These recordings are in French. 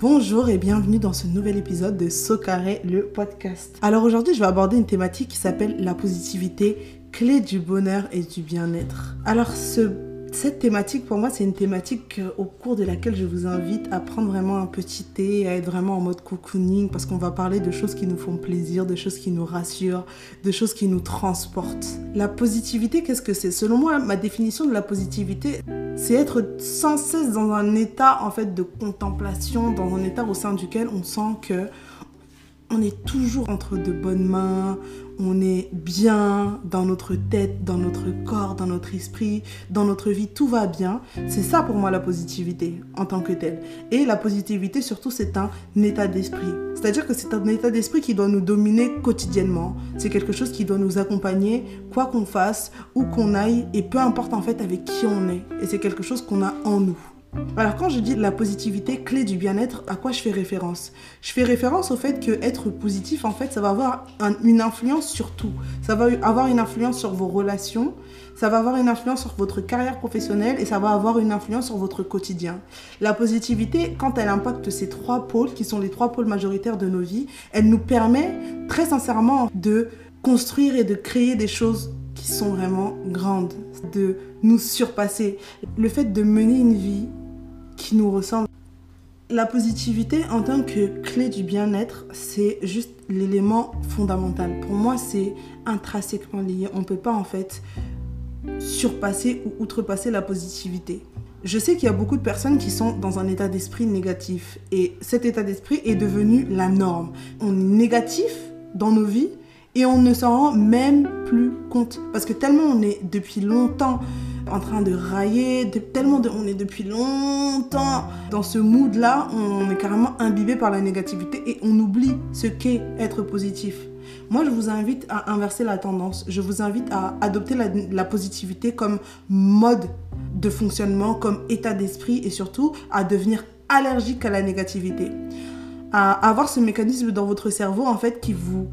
Bonjour et bienvenue dans ce nouvel épisode de Socaré, le podcast. Alors aujourd'hui, je vais aborder une thématique qui s'appelle la positivité, clé du bonheur et du bien-être. Alors ce cette thématique, pour moi, c'est une thématique au cours de laquelle je vous invite à prendre vraiment un petit thé, à être vraiment en mode cocooning, parce qu'on va parler de choses qui nous font plaisir, de choses qui nous rassurent, de choses qui nous transportent. La positivité, qu'est-ce que c'est? Selon moi, ma définition de la positivité, c'est être sans cesse dans un état en fait de contemplation, dans un état au sein duquel on sent que on est toujours entre de bonnes mains, on est bien dans notre tête, dans notre corps, dans notre esprit, dans notre vie, tout va bien. C'est ça pour moi la positivité en tant que telle. Et la positivité surtout c'est un état d'esprit. C'est-à-dire que c'est un état d'esprit qui doit nous dominer quotidiennement. C'est quelque chose qui doit nous accompagner quoi qu'on fasse, où qu'on aille et peu importe en fait avec qui on est. Et c'est quelque chose qu'on a en nous. Alors quand je dis la positivité clé du bien-être, à quoi je fais référence? Je fais référence au fait que être positif, en fait, ça va avoir une influence sur tout. Ça va avoir une influence sur vos relations, ça va avoir une influence sur votre carrière professionnelle et ça va avoir une influence sur votre quotidien. La positivité, quand elle impacte ces trois pôles, qui sont les trois pôles majoritaires de nos vies, elle nous permet très sincèrement de construire et de créer des choses qui sont vraiment grandes, de nous surpasser. Le fait de mener une vie qui nous ressemble. La positivité en tant que clé du bien-être, c'est juste l'élément fondamental. Pour moi, c'est intrinsèquement lié. On ne peut pas en fait surpasser ou outrepasser la positivité. Je sais qu'il y a beaucoup de personnes qui sont dans un état d'esprit négatif et cet état d'esprit est devenu la norme. On est négatif dans nos vies et on ne s'en rend même plus compte parce que tellement on est depuis longtemps en train de railler, tellement on est depuis longtemps dans ce mood-là, on est carrément imbibé par la négativité et on oublie ce qu'est être positif. Moi, je vous invite à inverser la tendance. Je vous invite à adopter la, la positivité comme mode de fonctionnement, comme état d'esprit et surtout à devenir allergique à la négativité. À avoir ce mécanisme dans votre cerveau, en fait, qui vous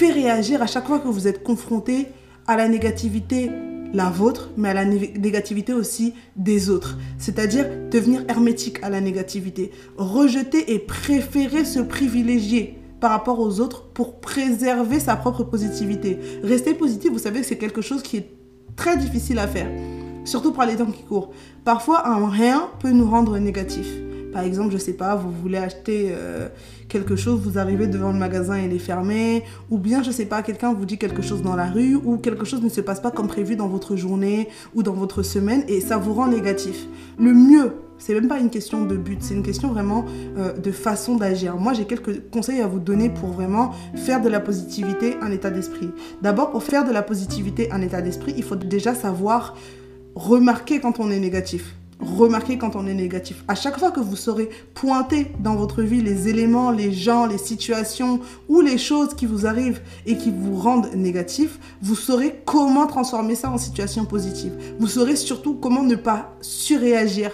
fait réagir à chaque fois que vous êtes confronté à la négativité la vôtre, mais à la négativité aussi des autres. C'est-à-dire devenir hermétique à la négativité. Rejeter et préférer se privilégier par rapport aux autres pour préserver sa propre positivité. Rester positif, vous savez que c'est quelque chose qui est très difficile à faire. Surtout pour les temps qui courent. Parfois, un rien peut nous rendre négatifs. Par exemple, je sais pas, vous voulez acheter euh, quelque chose, vous arrivez devant le magasin et il est fermé, ou bien je sais pas, quelqu'un vous dit quelque chose dans la rue, ou quelque chose ne se passe pas comme prévu dans votre journée ou dans votre semaine et ça vous rend négatif. Le mieux, c'est même pas une question de but, c'est une question vraiment euh, de façon d'agir. Moi, j'ai quelques conseils à vous donner pour vraiment faire de la positivité un état d'esprit. D'abord, pour faire de la positivité un état d'esprit, il faut déjà savoir remarquer quand on est négatif remarquer quand on est négatif. À chaque fois que vous saurez pointer dans votre vie les éléments, les gens, les situations ou les choses qui vous arrivent et qui vous rendent négatif, vous saurez comment transformer ça en situation positive. Vous saurez surtout comment ne pas surréagir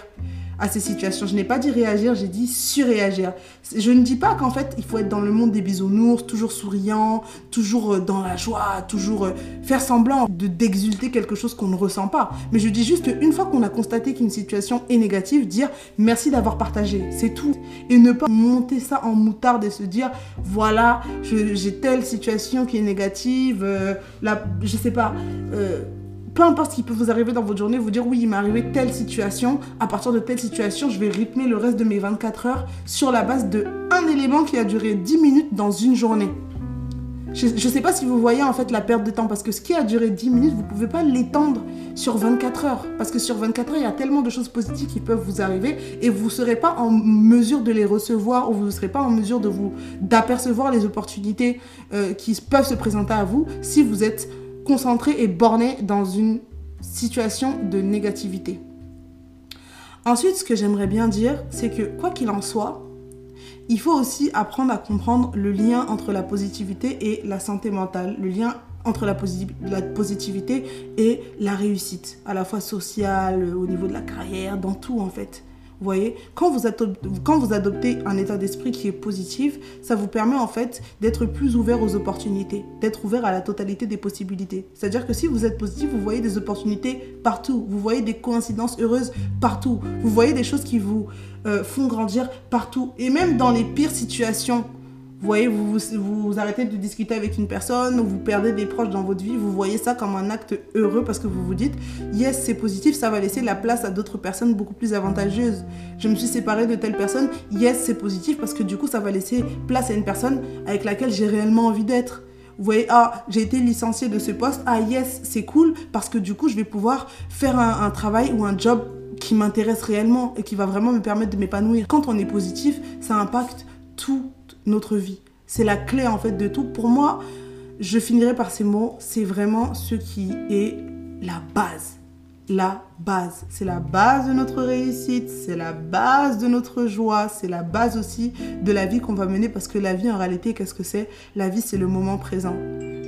à ces situations. Je n'ai pas dit réagir, j'ai dit surréagir. Je ne dis pas qu'en fait, il faut être dans le monde des bisounours, toujours souriant, toujours euh, dans la joie, toujours euh, faire semblant de d'exulter quelque chose qu'on ne ressent pas. Mais je dis juste une fois qu'on a constaté qu'une situation est négative, dire merci d'avoir partagé, c'est tout. Et ne pas monter ça en moutarde et se dire voilà, j'ai telle situation qui est négative, euh, là, je sais pas peu importe ce qui peut vous arriver dans votre journée, vous dire oui, il m'est arrivé telle situation, à partir de telle situation, je vais rythmer le reste de mes 24 heures sur la base de un élément qui a duré 10 minutes dans une journée. Je ne sais pas si vous voyez en fait la perte de temps parce que ce qui a duré 10 minutes, vous ne pouvez pas l'étendre sur 24 heures. Parce que sur 24 heures, il y a tellement de choses positives qui peuvent vous arriver et vous ne serez pas en mesure de les recevoir ou vous ne serez pas en mesure d'apercevoir les opportunités euh, qui peuvent se présenter à vous si vous êtes concentré et borné dans une situation de négativité. Ensuite, ce que j'aimerais bien dire, c'est que quoi qu'il en soit, il faut aussi apprendre à comprendre le lien entre la positivité et la santé mentale, le lien entre la, positivité et la réussite, à la fois sociale, au niveau de la carrière, dans tout en fait. Voyez, quand vous, quand vous adoptez un état d'esprit qui est positif, ça vous permet en fait d'être plus ouvert aux opportunités, d'être ouvert à la totalité des possibilités. C'est-à-dire que si vous êtes positif, vous voyez des opportunités partout, vous voyez des coïncidences heureuses partout, vous voyez des choses qui vous euh, font grandir partout. Et même dans les pires situations, vous voyez, vous, vous, arrêtez de discuter avec une personne, ou vous perdez des proches dans votre vie, vous voyez ça comme un acte heureux parce que vous vous dites, yes, c'est positif, ça va laisser la place à d'autres personnes beaucoup plus avantageuses. Je me suis séparée de telle personne, yes, c'est positif parce que du coup, ça va laisser place à une personne avec laquelle j'ai réellement envie d'être. Vous voyez, ah, j'ai été licenciée de ce poste, ah yes, c'est cool parce que du coup, je vais pouvoir faire un travail ou un job qui m'intéresse réellement et qui va vraiment me permettre de m'épanouir. Quand on est positif, ça impacte tout notre vie. C'est la clé en fait de tout. Pour moi, je finirai par ces mots, c'est vraiment ce qui est la base. La base. C'est la base de notre réussite, c'est la base de notre joie, c'est la base aussi de la vie qu'on va mener parce que la vie en réalité, qu'est-ce que c'est? La vie, c'est le moment présent.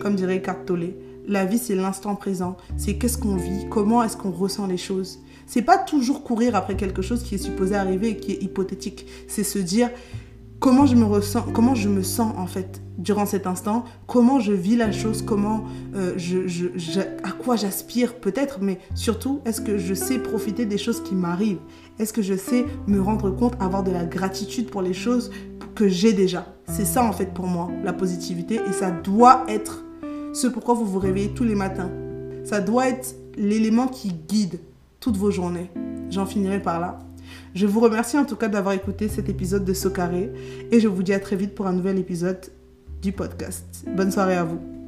Comme dirait Tolle. La vie, c'est l'instant présent. C'est qu'est-ce qu'on vit, comment est-ce qu'on ressent les choses? C'est pas toujours courir après quelque chose qui est supposé arriver et qui est hypothétique. C'est se dire comment je me ressens, comment je me sens en fait durant cet instant, comment je vis la chose, comment euh, je, à quoi j'aspire peut-être, mais surtout est-ce que je sais profiter des choses qui m'arrivent, est-ce que je sais me rendre compte, avoir de la gratitude pour les choses que j'ai déjà? C'est ça en fait pour moi la positivité et ça doit être ce pourquoi vous vous réveillez tous les matins. Ça doit être l'élément qui guide toutes vos journées. J'en finirai par là. Je vous remercie en tout cas d'avoir écouté cet épisode de Socaré et je vous dis à très vite pour un nouvel épisode du podcast. Bonne soirée à vous.